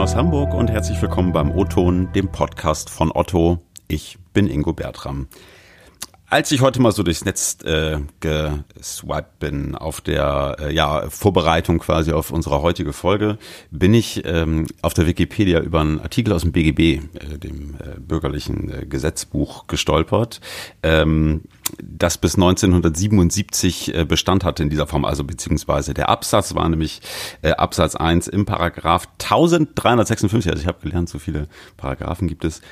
Moin aus Hamburg und herzlich willkommen beim O-Ton, dem Podcast von Otto. Ich bin Ingo Bertram. Als ich heute mal so durchs Netz äh, geswiped bin auf der äh, ja, Vorbereitung quasi auf unsere heutige Folge, bin ich ähm, auf der Wikipedia über einen Artikel aus dem BGB, äh, dem äh, bürgerlichen äh, Gesetzbuch, gestolpert, ähm, das bis 1977 äh, Bestand hatte in dieser Form, also beziehungsweise der Absatz war nämlich äh, Absatz 1 im Paragraph 1356, also ich habe gelernt, so viele Paragraphen gibt es,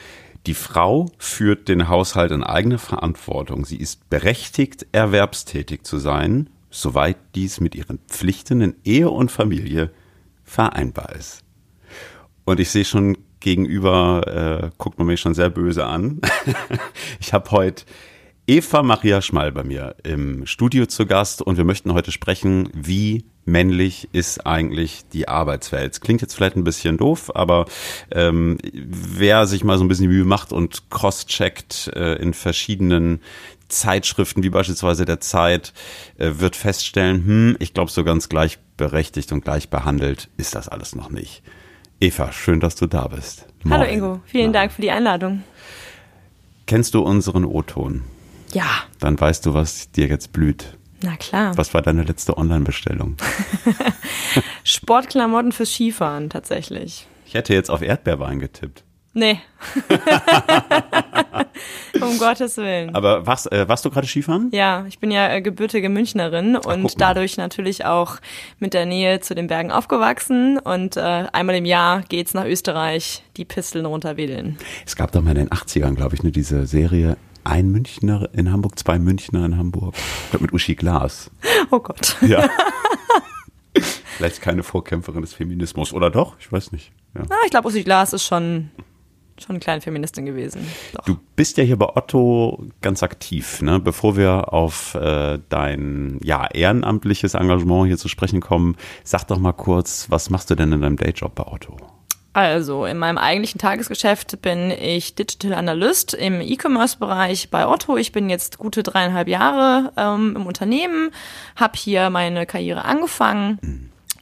die Frau führt den Haushalt in eigener Verantwortung. Sie ist berechtigt, erwerbstätig zu sein, soweit dies mit ihren Pflichten in Ehe und Familie vereinbar ist. Und ich sehe schon gegenüber, äh, guckt man mich schon sehr böse an. ich habe heute Eva Maria Schmal bei mir im Studio zu Gast und wir möchten heute sprechen, wie männlich ist eigentlich die Arbeitswelt. Es klingt jetzt vielleicht ein bisschen doof, aber ähm, wer sich mal so ein bisschen die Mühe macht und cross-checkt äh, in verschiedenen Zeitschriften, wie beispielsweise der Zeit, äh, wird feststellen, hm, ich glaube, so ganz gleichberechtigt und gleich behandelt ist das alles noch nicht. Eva, schön, dass du da bist. Moin. Hallo Ingo, vielen Na. Dank für die Einladung. Kennst du unseren O-Ton? Ja. Dann weißt du, was dir jetzt blüht. Na klar. Was war deine letzte Online-Bestellung? Sportklamotten fürs Skifahren tatsächlich. Ich hätte jetzt auf Erdbeerwein getippt. Nee. um Gottes Willen. Aber was, äh, warst du gerade Skifahren? Ja, ich bin ja äh, gebürtige Münchnerin Ach, und dadurch natürlich auch mit der Nähe zu den Bergen aufgewachsen. Und äh, einmal im Jahr geht's nach Österreich die Pisteln runterwedeln. Es gab doch mal in den 80ern, glaube ich, ne, diese Serie ein Münchner in Hamburg, zwei Münchner in Hamburg. Ich glaube mit Uschi Glas. Oh Gott. Ja. Vielleicht keine Vorkämpferin des Feminismus, oder doch? Ich weiß nicht. Ja. Na, ich glaube, Uschi Glas ist schon, schon eine kleine Feministin gewesen. Doch. Du bist ja hier bei Otto ganz aktiv. Ne? Bevor wir auf äh, dein ja, ehrenamtliches Engagement hier zu sprechen kommen, sag doch mal kurz, was machst du denn in deinem Dayjob bei Otto? Also, in meinem eigentlichen Tagesgeschäft bin ich Digital Analyst im E-Commerce-Bereich bei Otto. Ich bin jetzt gute dreieinhalb Jahre ähm, im Unternehmen, habe hier meine Karriere angefangen.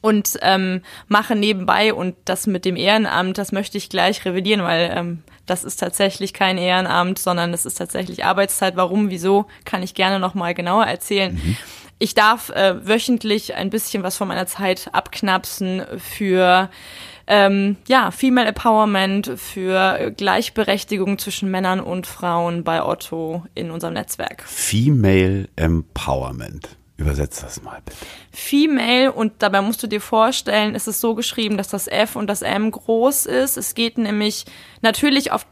Und ähm, mache nebenbei und das mit dem Ehrenamt, das möchte ich gleich revidieren, weil ähm, das ist tatsächlich kein Ehrenamt, sondern es ist tatsächlich Arbeitszeit. Warum, wieso, kann ich gerne nochmal genauer erzählen. Mhm. Ich darf äh, wöchentlich ein bisschen was von meiner Zeit abknapsen für ähm, ja, Female Empowerment für Gleichberechtigung zwischen Männern und Frauen bei Otto in unserem Netzwerk. Female Empowerment. Übersetzt das mal bitte. Female und dabei musst du dir vorstellen, es ist so geschrieben, dass das F und das M groß ist. Es geht nämlich natürlich auf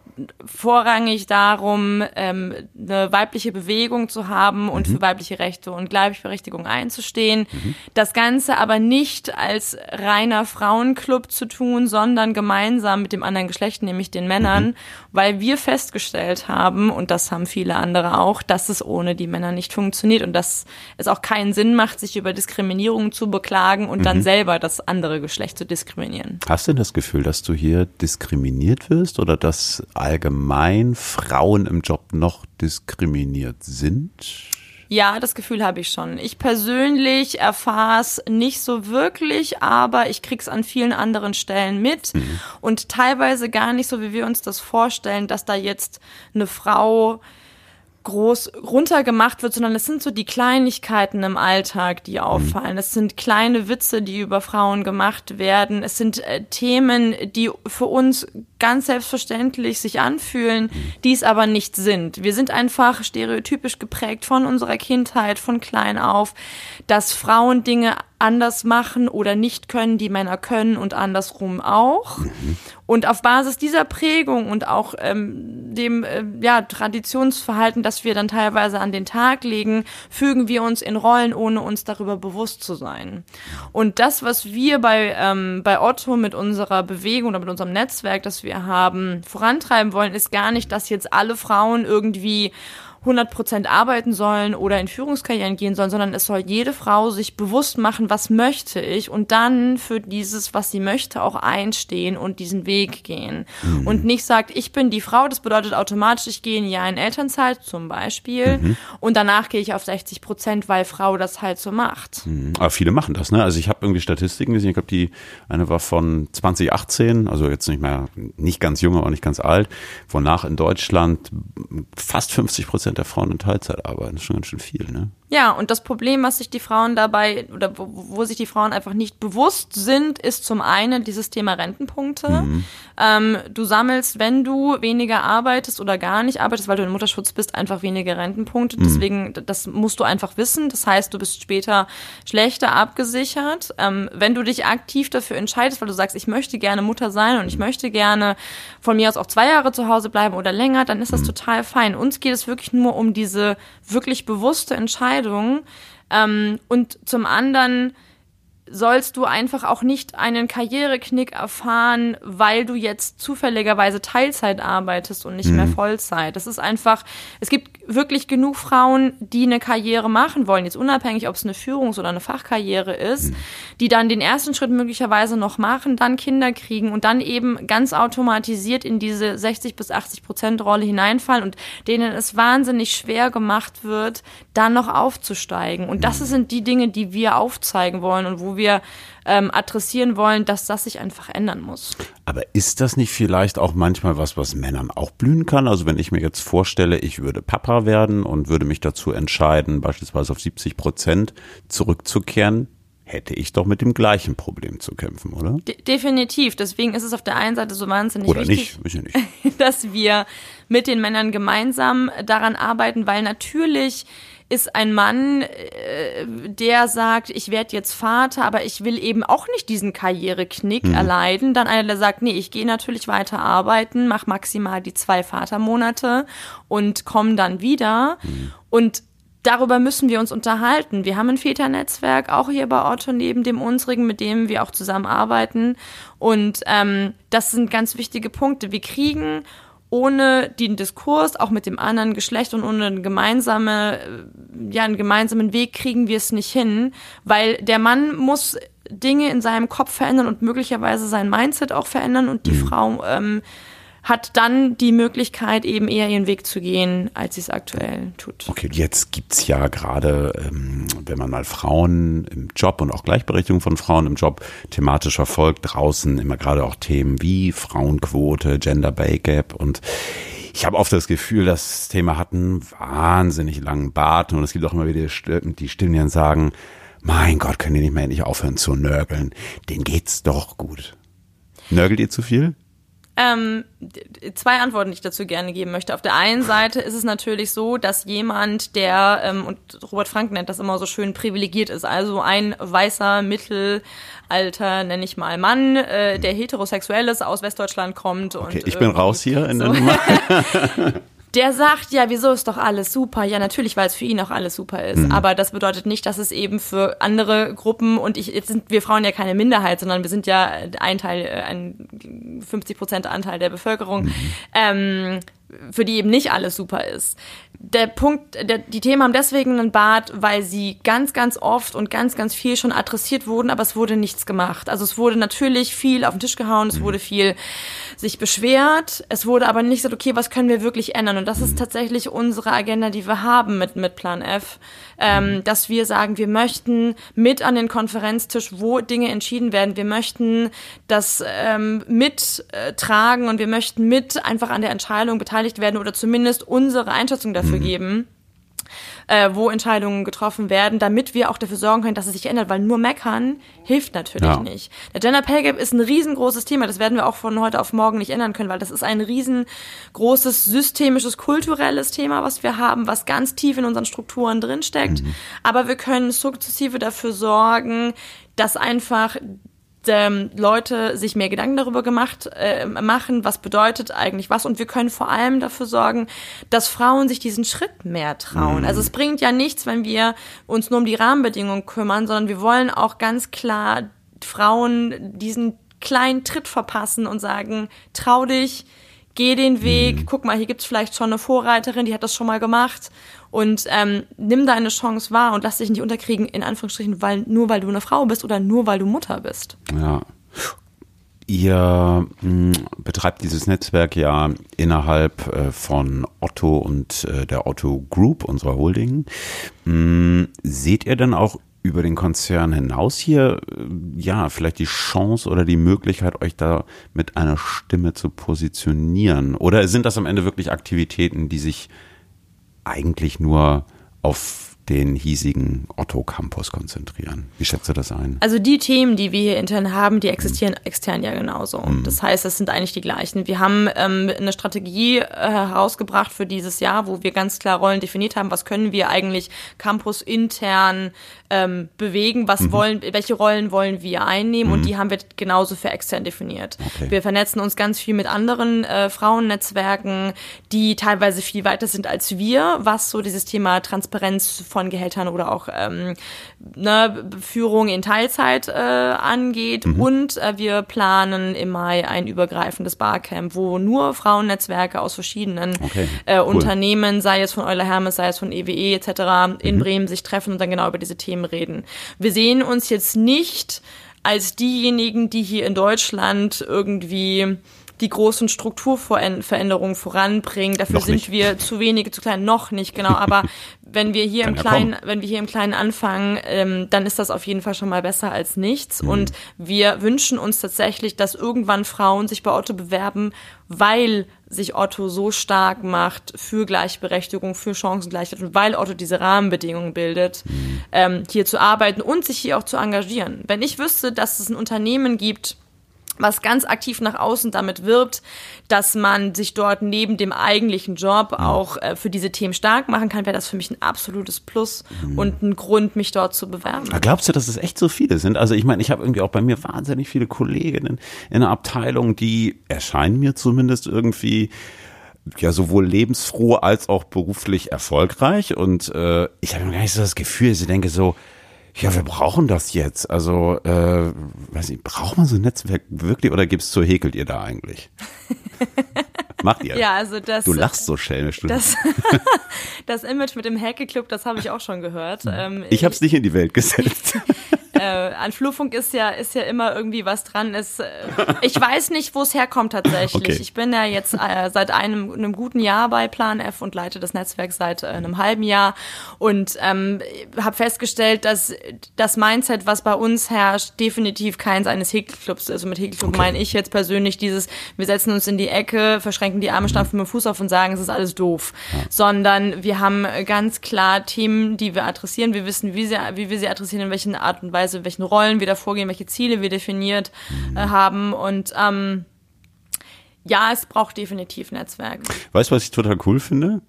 vorrangig darum, ähm, eine weibliche Bewegung zu haben und mhm. für weibliche Rechte und Gleichberechtigung einzustehen. Mhm. Das Ganze aber nicht als reiner Frauenclub zu tun, sondern gemeinsam mit dem anderen Geschlecht, nämlich den Männern, mhm. weil wir festgestellt haben, und das haben viele andere auch, dass es ohne die Männer nicht funktioniert und dass es auch keinen Sinn macht, sich über Diskriminierung zu beklagen und dann mhm. selber das andere Geschlecht zu diskriminieren. Hast du denn das Gefühl, dass du hier diskriminiert wirst oder dass allgemein Frauen im Job noch diskriminiert sind? Ja, das Gefühl habe ich schon. Ich persönlich erfahre es nicht so wirklich, aber ich krieg's an vielen anderen Stellen mit mhm. und teilweise gar nicht so, wie wir uns das vorstellen, dass da jetzt eine Frau groß runtergemacht wird, sondern es sind so die Kleinigkeiten im Alltag, die mhm. auffallen. Es sind kleine Witze, die über Frauen gemacht werden. Es sind äh, Themen, die für uns ganz selbstverständlich sich anfühlen, mhm. die es aber nicht sind. Wir sind einfach stereotypisch geprägt von unserer Kindheit, von klein auf, dass Frauen Dinge anders machen oder nicht können, die Männer können und andersrum auch. Mhm. Und auf Basis dieser Prägung und auch ähm, dem äh, ja, Traditionsverhalten, das wir dann teilweise an den Tag legen, fügen wir uns in Rollen, ohne uns darüber bewusst zu sein. Und das, was wir bei, ähm, bei Otto mit unserer Bewegung oder mit unserem Netzwerk, das wir haben, vorantreiben wollen, ist gar nicht, dass jetzt alle Frauen irgendwie 100% arbeiten sollen oder in Führungskarrieren gehen sollen, sondern es soll jede Frau sich bewusst machen, was möchte ich und dann für dieses, was sie möchte, auch einstehen und diesen Weg gehen. Mhm. Und nicht sagt, ich bin die Frau, das bedeutet automatisch, ich gehe ein Jahr in Elternzeit zum Beispiel mhm. und danach gehe ich auf 60 Prozent, weil Frau das halt so macht. Mhm. Aber viele machen das, ne? Also ich habe irgendwie Statistiken gesehen, ich glaube, die eine war von 2018, also jetzt nicht mehr, nicht ganz jung, aber nicht ganz alt, wonach in Deutschland fast 50 Prozent der Frauen in Teilzeit arbeiten. Das ist schon ganz schön viel, ne? Ja, und das Problem, was sich die Frauen dabei oder wo, wo sich die Frauen einfach nicht bewusst sind, ist zum einen dieses Thema Rentenpunkte. Mhm. Ähm, du sammelst, wenn du weniger arbeitest oder gar nicht arbeitest, weil du in Mutterschutz bist, einfach weniger Rentenpunkte. Mhm. Deswegen, das musst du einfach wissen. Das heißt, du bist später schlechter abgesichert. Ähm, wenn du dich aktiv dafür entscheidest, weil du sagst, ich möchte gerne Mutter sein und ich möchte gerne von mir aus auch zwei Jahre zu Hause bleiben oder länger, dann ist das mhm. total fein. Uns geht es wirklich nur um diese wirklich bewusste Entscheidung. Ähm, und zum anderen sollst du einfach auch nicht einen Karriereknick erfahren, weil du jetzt zufälligerweise Teilzeit arbeitest und nicht mhm. mehr Vollzeit. Das ist einfach, es gibt wirklich genug Frauen, die eine Karriere machen wollen, jetzt unabhängig, ob es eine Führungs- oder eine Fachkarriere ist, mhm. die dann den ersten Schritt möglicherweise noch machen, dann Kinder kriegen und dann eben ganz automatisiert in diese 60 bis 80 Prozent Rolle hineinfallen und denen es wahnsinnig schwer gemacht wird, dann noch aufzusteigen. Und das mhm. sind die Dinge, die wir aufzeigen wollen und wo wir ähm, adressieren wollen, dass das sich einfach ändern muss. Aber ist das nicht vielleicht auch manchmal was, was Männern auch blühen kann? Also wenn ich mir jetzt vorstelle, ich würde Papa werden und würde mich dazu entscheiden, beispielsweise auf 70 Prozent zurückzukehren, hätte ich doch mit dem gleichen Problem zu kämpfen, oder? De definitiv. Deswegen ist es auf der einen Seite so wahnsinnig oder wichtig, nicht, nicht. dass wir mit den Männern gemeinsam daran arbeiten, weil natürlich ist ein Mann, äh, der sagt, ich werde jetzt Vater, aber ich will eben auch nicht diesen Karriereknick mhm. erleiden. Dann einer, der sagt, nee, ich gehe natürlich weiter arbeiten, mach maximal die zwei Vatermonate und komme dann wieder. Mhm. Und darüber müssen wir uns unterhalten. Wir haben ein Väternetzwerk, auch hier bei Otto neben dem unsrigen, mit dem wir auch zusammenarbeiten. Und ähm, das sind ganz wichtige Punkte. Wir kriegen ohne den Diskurs, auch mit dem anderen Geschlecht und ohne eine gemeinsame, ja, einen gemeinsamen Weg kriegen wir es nicht hin, weil der Mann muss Dinge in seinem Kopf verändern und möglicherweise sein Mindset auch verändern und die mhm. Frau ähm, hat dann die Möglichkeit, eben eher ihren Weg zu gehen, als sie es aktuell tut. Okay, jetzt gibt's ja gerade, ähm, wenn man mal Frauen im Job und auch Gleichberechtigung von Frauen im Job thematisch verfolgt, draußen immer gerade auch Themen wie Frauenquote, Gender Bay Gap und ich habe oft das Gefühl, das Thema hat einen wahnsinnig langen Bart und es gibt auch immer wieder die Stimmen, die dann sagen, mein Gott, können die nicht mehr endlich aufhören zu nörgeln? Denen geht's doch gut. Nörgelt ihr zu viel? Ähm, zwei Antworten, die ich dazu gerne geben möchte. Auf der einen Seite ist es natürlich so, dass jemand, der, ähm, und Robert Frank nennt das immer so schön, privilegiert ist, also ein weißer Mittelalter, nenne ich mal Mann, äh, der heterosexuell ist, aus Westdeutschland kommt. Okay, und, ich bin raus hier in so. der Nummer. der sagt, ja, wieso ist doch alles super? Ja, natürlich, weil es für ihn auch alles super ist. Mhm. Aber das bedeutet nicht, dass es eben für andere Gruppen und ich, jetzt sind wir Frauen ja keine Minderheit, sondern wir sind ja ein Teil, äh, ein 50 Prozent Anteil der Bevölkerung. Mhm. Ähm, für die eben nicht alles super ist. Der Punkt, der, die Themen haben deswegen einen Bart, weil sie ganz, ganz oft und ganz, ganz viel schon adressiert wurden, aber es wurde nichts gemacht. Also es wurde natürlich viel auf den Tisch gehauen, es wurde viel sich beschwert, es wurde aber nicht gesagt, okay, was können wir wirklich ändern? Und das ist tatsächlich unsere Agenda, die wir haben mit, mit Plan F, ähm, dass wir sagen, wir möchten mit an den Konferenztisch, wo Dinge entschieden werden, wir möchten das ähm, mittragen und wir möchten mit einfach an der Entscheidung beteiligt werden oder zumindest unsere Einschätzung dafür mhm. geben. Äh, wo Entscheidungen getroffen werden, damit wir auch dafür sorgen können, dass es sich ändert, weil nur meckern hilft natürlich ja. nicht. Der Gender Pay Gap ist ein riesengroßes Thema, das werden wir auch von heute auf morgen nicht ändern können, weil das ist ein riesengroßes systemisches, kulturelles Thema, was wir haben, was ganz tief in unseren Strukturen drinsteckt. Mhm. Aber wir können sukzessive dafür sorgen, dass einfach ähm, Leute sich mehr Gedanken darüber gemacht äh, machen, was bedeutet eigentlich was und wir können vor allem dafür sorgen, dass Frauen sich diesen Schritt mehr trauen. Mhm. Also es bringt ja nichts, wenn wir uns nur um die Rahmenbedingungen kümmern, sondern wir wollen auch ganz klar Frauen diesen kleinen Tritt verpassen und sagen, trau dich, geh den Weg, mhm. guck mal, hier gibt's vielleicht schon eine Vorreiterin, die hat das schon mal gemacht und ähm, nimm deine Chance wahr und lass dich nicht unterkriegen, in Anführungsstrichen, weil, nur weil du eine Frau bist oder nur weil du Mutter bist. Ja. Ihr mh, hm, betreibt dieses Netzwerk ja innerhalb äh, von Otto und äh, der Otto Group, unserer Holding. Mh, hm, seht ihr denn auch über den Konzern hinaus hier, äh, ja, vielleicht die Chance oder die Möglichkeit, euch da mit einer Stimme zu positionieren? Oder sind das am Ende wirklich Aktivitäten, die sich eigentlich nur auf den hiesigen Otto Campus konzentrieren. Wie schätzt du das ein? Also die Themen, die wir hier intern haben, die existieren mhm. extern ja genauso. Mhm. Das heißt, es sind eigentlich die gleichen. Wir haben ähm, eine Strategie äh, herausgebracht für dieses Jahr, wo wir ganz klar Rollen definiert haben, was können wir eigentlich Campus intern ähm, bewegen, was mhm. wollen, welche Rollen wollen wir einnehmen und mhm. die haben wir genauso für extern definiert. Okay. Wir vernetzen uns ganz viel mit anderen äh, Frauennetzwerken, die teilweise viel weiter sind als wir, was so dieses Thema Transparenz von Gehältern oder auch ähm, ne, Führung in Teilzeit äh, angeht. Mhm. Und äh, wir planen im Mai ein übergreifendes Barcamp, wo nur Frauennetzwerke aus verschiedenen okay. äh, cool. Unternehmen, sei es von Euler Hermes, sei es von EWE etc., in mhm. Bremen sich treffen und dann genau über diese Themen reden. Wir sehen uns jetzt nicht als diejenigen, die hier in Deutschland irgendwie die großen Strukturveränderungen voranbringen. Dafür noch sind nicht. wir zu wenige, zu klein, noch nicht, genau. Aber wenn wir hier Kann im Kleinen, kommen. wenn wir hier im Kleinen anfangen, ähm, dann ist das auf jeden Fall schon mal besser als nichts. Mhm. Und wir wünschen uns tatsächlich, dass irgendwann Frauen sich bei Otto bewerben, weil sich Otto so stark macht für Gleichberechtigung, für Chancengleichheit und weil Otto diese Rahmenbedingungen bildet, mhm. ähm, hier zu arbeiten und sich hier auch zu engagieren. Wenn ich wüsste, dass es ein Unternehmen gibt, was ganz aktiv nach außen damit wirbt, dass man sich dort neben dem eigentlichen Job auch äh, für diese Themen stark machen kann, wäre das für mich ein absolutes Plus mhm. und ein Grund, mich dort zu bewerben. Aber glaubst du, dass es echt so viele sind? Also ich meine, ich habe irgendwie auch bei mir wahnsinnig viele Kolleginnen in der Abteilung, die erscheinen mir zumindest irgendwie ja sowohl lebensfroh als auch beruflich erfolgreich und äh, ich habe gar nicht so das Gefühl, ich denke so, ja, wir brauchen das jetzt. Also, äh, weiß nicht, braucht man so ein Netzwerk wirklich oder gibt's so häkelt ihr da eigentlich? Macht ihr? Ja, also das. Du lachst so schelmisch. Das, das Image mit dem Häkelclub, das habe ich auch schon gehört. Ähm, ich habe es nicht in die Welt gesetzt. äh, an Flurfunk ist ja, ist ja immer irgendwie was dran. Ist, äh, ich weiß nicht, wo es herkommt tatsächlich. Okay. Ich bin ja jetzt äh, seit einem, einem guten Jahr bei Plan F und leite das Netzwerk seit äh, einem halben Jahr und ähm, habe festgestellt, dass das Mindset, was bei uns herrscht, definitiv keins eines Häkelclubs ist. Also mit Häkelclub okay. meine ich jetzt persönlich dieses, wir setzen uns in die Ecke, verschränken die Arme, stampfen mit dem Fuß auf und sagen, es ist alles doof. Sondern wir haben ganz klar Themen, die wir adressieren. Wir wissen, wie, sie, wie wir sie adressieren, in welchen Art und Weise, in welchen Rollen wir da vorgehen, welche Ziele wir definiert äh, haben. Und ähm, ja, es braucht definitiv Netzwerk. Weißt du, was ich total cool finde?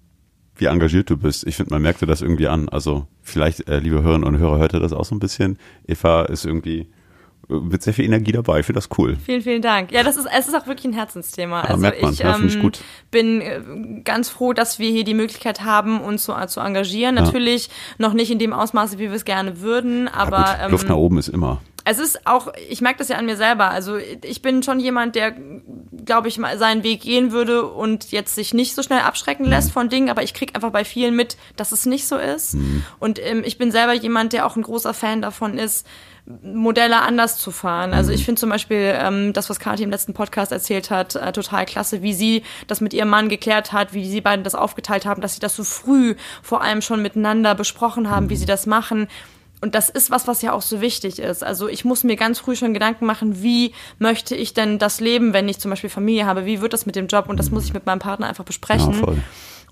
Wie engagiert du bist. Ich finde, man merkt dir das irgendwie an. Also vielleicht, äh, liebe Hörerinnen und Hörer, hört ihr das auch so ein bisschen. Eva ist irgendwie mit sehr viel Energie dabei. Ich finde das cool. Vielen, vielen Dank. Ja, das ist, es ist auch wirklich ein Herzensthema. Ja, also merkt man. ich, ja, ähm, ich bin äh, ganz froh, dass wir hier die Möglichkeit haben, uns so zu engagieren. Ja. Natürlich noch nicht in dem Ausmaße, wie wir es gerne würden, aber ja, gut, Luft ähm, nach oben ist immer. Es ist auch, ich merke das ja an mir selber. Also ich bin schon jemand, der, glaube ich, mal seinen Weg gehen würde und jetzt sich nicht so schnell abschrecken lässt mhm. von Dingen, aber ich kriege einfach bei vielen mit, dass es nicht so ist. Mhm. Und ähm, ich bin selber jemand, der auch ein großer Fan davon ist, Modelle anders zu fahren. Also ich mhm. finde zum Beispiel ähm, das, was Kathi im letzten Podcast erzählt hat, äh, total klasse, wie sie das mit ihrem Mann geklärt hat, wie sie beiden das aufgeteilt haben, dass sie das so früh vor allem schon miteinander besprochen haben, wie sie das machen. Und das ist was, was ja auch so wichtig ist. Also ich muss mir ganz früh schon Gedanken machen, wie möchte ich denn das leben, wenn ich zum Beispiel Familie habe? Wie wird das mit dem Job? Und das muss ich mit meinem Partner einfach besprechen. Ja.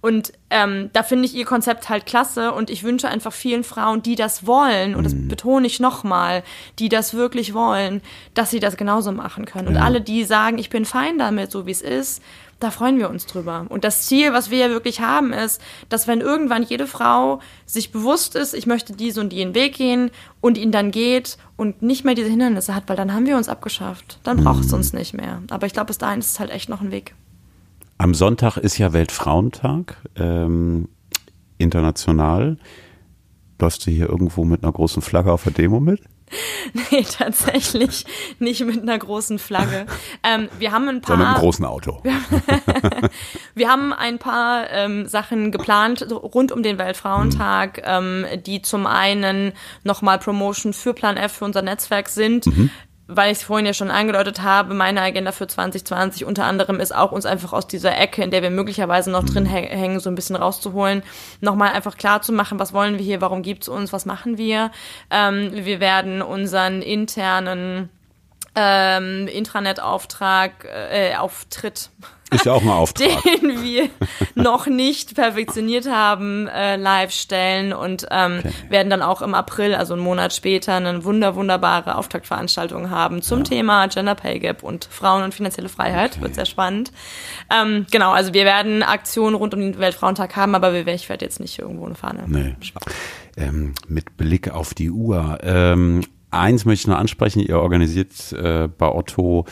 Und ähm, da finde ich ihr Konzept halt klasse und ich wünsche einfach vielen Frauen, die das wollen, und das mhm. betone ich nochmal, die das wirklich wollen, dass sie das genauso machen können. Und alle, die sagen, ich bin fein damit, so wie es ist, da freuen wir uns drüber. Und das Ziel, was wir ja wirklich haben, ist, dass wenn irgendwann jede Frau sich bewusst ist, ich möchte diesen und jenen Weg gehen und ihn dann geht und nicht mehr diese Hindernisse hat, weil dann haben wir uns abgeschafft. Dann braucht es mhm. uns nicht mehr. Aber ich glaube, bis dahin ist es halt echt noch ein Weg. Am Sonntag ist ja Weltfrauentag, ähm, international. Läufst du hier irgendwo mit einer großen Flagge auf der Demo mit? Nee, tatsächlich nicht mit einer großen Flagge. Ähm, wir haben ein paar. Sondern mit einem großen Auto. wir haben ein paar ähm, Sachen geplant rund um den Weltfrauentag, mhm. ähm, die zum einen nochmal Promotion für Plan F für unser Netzwerk sind. Mhm weil ich es vorhin ja schon angedeutet habe, meine Agenda für 2020 unter anderem ist auch, uns einfach aus dieser Ecke, in der wir möglicherweise noch drin hängen, so ein bisschen rauszuholen, nochmal einfach klar zu machen, was wollen wir hier, warum gibt's uns, was machen wir. Ähm, wir werden unseren internen ähm, Intranet-Auftrag, äh, Auftritt ist ja auch ein Auftrag. Den wir noch nicht perfektioniert haben, äh, live stellen und ähm, okay. werden dann auch im April, also einen Monat später, eine wunder, wunderbare Auftaktveranstaltung haben zum ja. Thema Gender Pay Gap und Frauen und finanzielle Freiheit. Okay. Wird sehr spannend. Ähm, genau, also wir werden Aktionen rund um den Weltfrauentag haben, aber ich werde jetzt nicht irgendwo eine Fahne. Nee. Ähm, mit Blick auf die Uhr. Ähm, eins möchte ich noch ansprechen. Ihr organisiert äh, bei Otto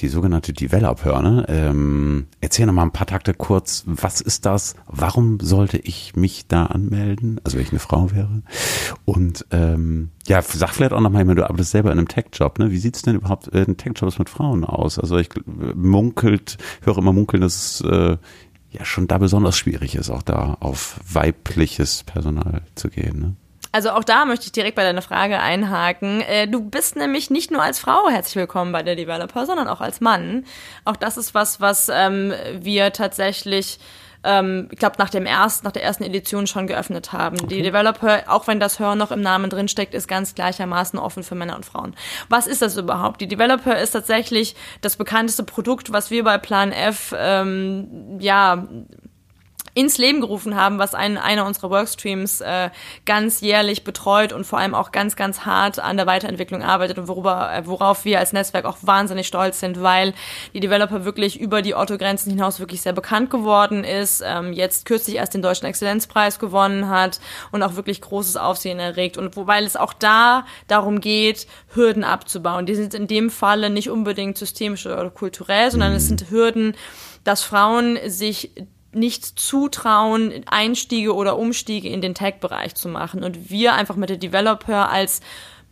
die sogenannte Developer. Ne? Ähm, erzähl noch mal ein paar Takte kurz. Was ist das? Warum sollte ich mich da anmelden? Also wenn ich eine Frau wäre. Und ähm, ja, sag vielleicht auch noch mal, du arbeitest selber in einem Tech-Job. Ne? Wie sieht's denn überhaupt in Tech-Jobs mit Frauen aus? Also ich munkelt, höre immer munkeln, dass es äh, ja schon da besonders schwierig ist, auch da auf weibliches Personal zu gehen. Ne? Also auch da möchte ich direkt bei deiner Frage einhaken. Äh, du bist nämlich nicht nur als Frau herzlich willkommen bei der Developer, sondern auch als Mann. Auch das ist was, was ähm, wir tatsächlich ähm, ich glaube, nach dem ersten, nach der ersten Edition schon geöffnet haben. Okay. Die Developer, auch wenn das Hör noch im Namen drin steckt, ist ganz gleichermaßen offen für Männer und Frauen. Was ist das überhaupt? Die Developer ist tatsächlich das bekannteste Produkt, was wir bei Plan F ähm, ja ins Leben gerufen haben, was ein, einer unserer Workstreams äh, ganz jährlich betreut und vor allem auch ganz, ganz hart an der Weiterentwicklung arbeitet und worüber, äh, worauf wir als Netzwerk auch wahnsinnig stolz sind, weil die Developer wirklich über die Otto-Grenzen hinaus wirklich sehr bekannt geworden ist, ähm, jetzt kürzlich erst den Deutschen Exzellenzpreis gewonnen hat und auch wirklich großes Aufsehen erregt und wobei es auch da darum geht, Hürden abzubauen. Die sind in dem Falle nicht unbedingt systemisch oder kulturell, sondern es sind Hürden, dass Frauen sich nicht zutrauen, Einstiege oder Umstiege in den Tech-Bereich zu machen. Und wir einfach mit der Developer als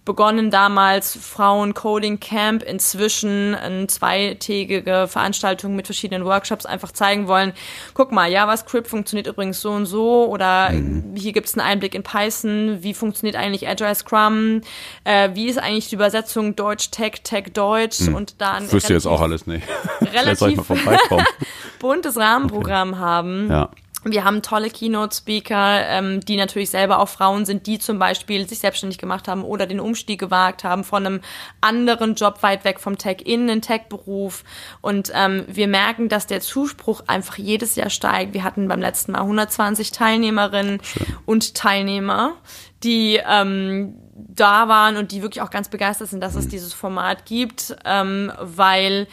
begonnen damals Frauen Coding Camp, inzwischen eine zweitägige Veranstaltung mit verschiedenen Workshops einfach zeigen wollen. Guck mal, JavaScript funktioniert übrigens so und so oder mhm. hier gibt es einen Einblick in Python, wie funktioniert eigentlich Agile Scrum, äh, wie ist eigentlich die Übersetzung Deutsch Tech, Tech Deutsch mhm. und dann. Das wüsste jetzt auch alles nicht. Relativ buntes Rahmenprogramm okay. haben. Ja wir haben tolle Keynote-Speaker, ähm, die natürlich selber auch Frauen sind, die zum Beispiel sich selbstständig gemacht haben oder den Umstieg gewagt haben von einem anderen Job weit weg vom Tech in einen Tech-Beruf. Und ähm, wir merken, dass der Zuspruch einfach jedes Jahr steigt. Wir hatten beim letzten Mal 120 Teilnehmerinnen Schön. und Teilnehmer, die ähm, da waren und die wirklich auch ganz begeistert sind, dass es dieses Format gibt, ähm, weil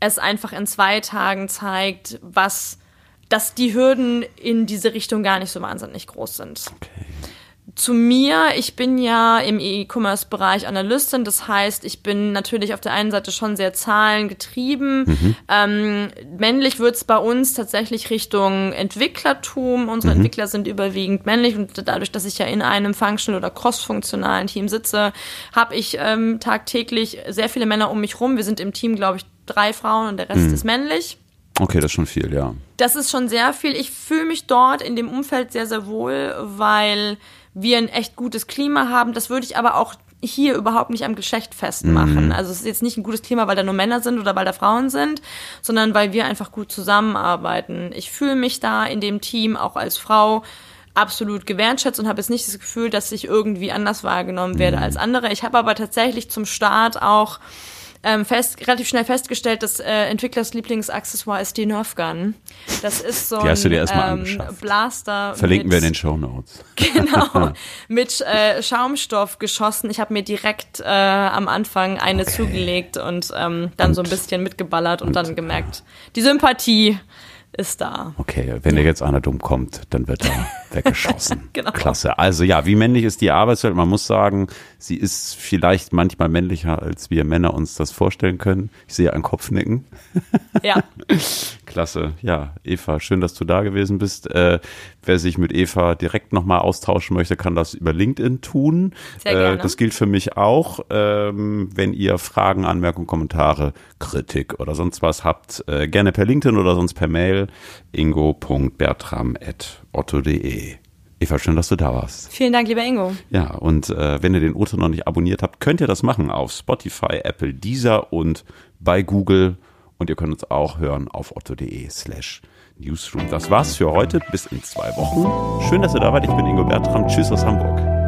es einfach in zwei Tagen zeigt, was dass die Hürden in diese Richtung gar nicht so wahnsinnig groß sind. Okay. Zu mir, ich bin ja im E-Commerce-Bereich Analystin, das heißt, ich bin natürlich auf der einen Seite schon sehr zahlengetrieben. Mhm. Ähm, männlich wird es bei uns tatsächlich Richtung Entwicklertum. Unsere mhm. Entwickler sind überwiegend männlich und dadurch, dass ich ja in einem functional oder cross-funktionalen Team sitze, habe ich ähm, tagtäglich sehr viele Männer um mich rum. Wir sind im Team, glaube ich, drei Frauen und der Rest mhm. ist männlich. Okay, das ist schon viel, ja. Das ist schon sehr viel. Ich fühle mich dort in dem Umfeld sehr, sehr wohl, weil wir ein echt gutes Klima haben. Das würde ich aber auch hier überhaupt nicht am Geschlecht festmachen. Mhm. Also es ist jetzt nicht ein gutes Klima, weil da nur Männer sind oder weil da Frauen sind, sondern weil wir einfach gut zusammenarbeiten. Ich fühle mich da in dem Team auch als Frau absolut gewertschätzt und habe jetzt nicht das Gefühl, dass ich irgendwie anders wahrgenommen werde mhm. als andere. Ich habe aber tatsächlich zum Start auch ähm, fest, relativ schnell festgestellt, dass äh, Entwicklers Lieblingsaccessoire ist die Nerf Gun. Das ist so ein ähm, Blaster. Verlinken mit, wir in den Show Notes. Genau, mit äh, Schaumstoff geschossen. Ich habe mir direkt äh, am Anfang eine okay. zugelegt und ähm, dann und, so ein bisschen mitgeballert und, und dann gemerkt, die Sympathie ist da. Okay, wenn dir jetzt einer dumm kommt, dann wird er weggeschossen. genau. Klasse. Also ja, wie männlich ist die Arbeitswelt? Man muss sagen, Sie ist vielleicht manchmal männlicher, als wir Männer uns das vorstellen können. Ich sehe einen Kopfnicken. Ja. Klasse. Ja, Eva, schön, dass du da gewesen bist. Äh, wer sich mit Eva direkt nochmal austauschen möchte, kann das über LinkedIn tun. Sehr gerne. Äh, das gilt für mich auch. Ähm, wenn ihr Fragen, Anmerkungen, Kommentare, Kritik oder sonst was habt, äh, gerne per LinkedIn oder sonst per Mail ingo.bertram.otto.de. Eva, schön, dass du da warst. Vielen Dank, lieber Ingo. Ja, und äh, wenn ihr den Otto noch nicht abonniert habt, könnt ihr das machen auf Spotify, Apple, Deezer und bei Google. Und ihr könnt uns auch hören auf otto.de slash newsroom. Das war's für heute. Bis in zwei Wochen. Schön, dass ihr da wart. Ich bin Ingo Bertram. Tschüss aus Hamburg.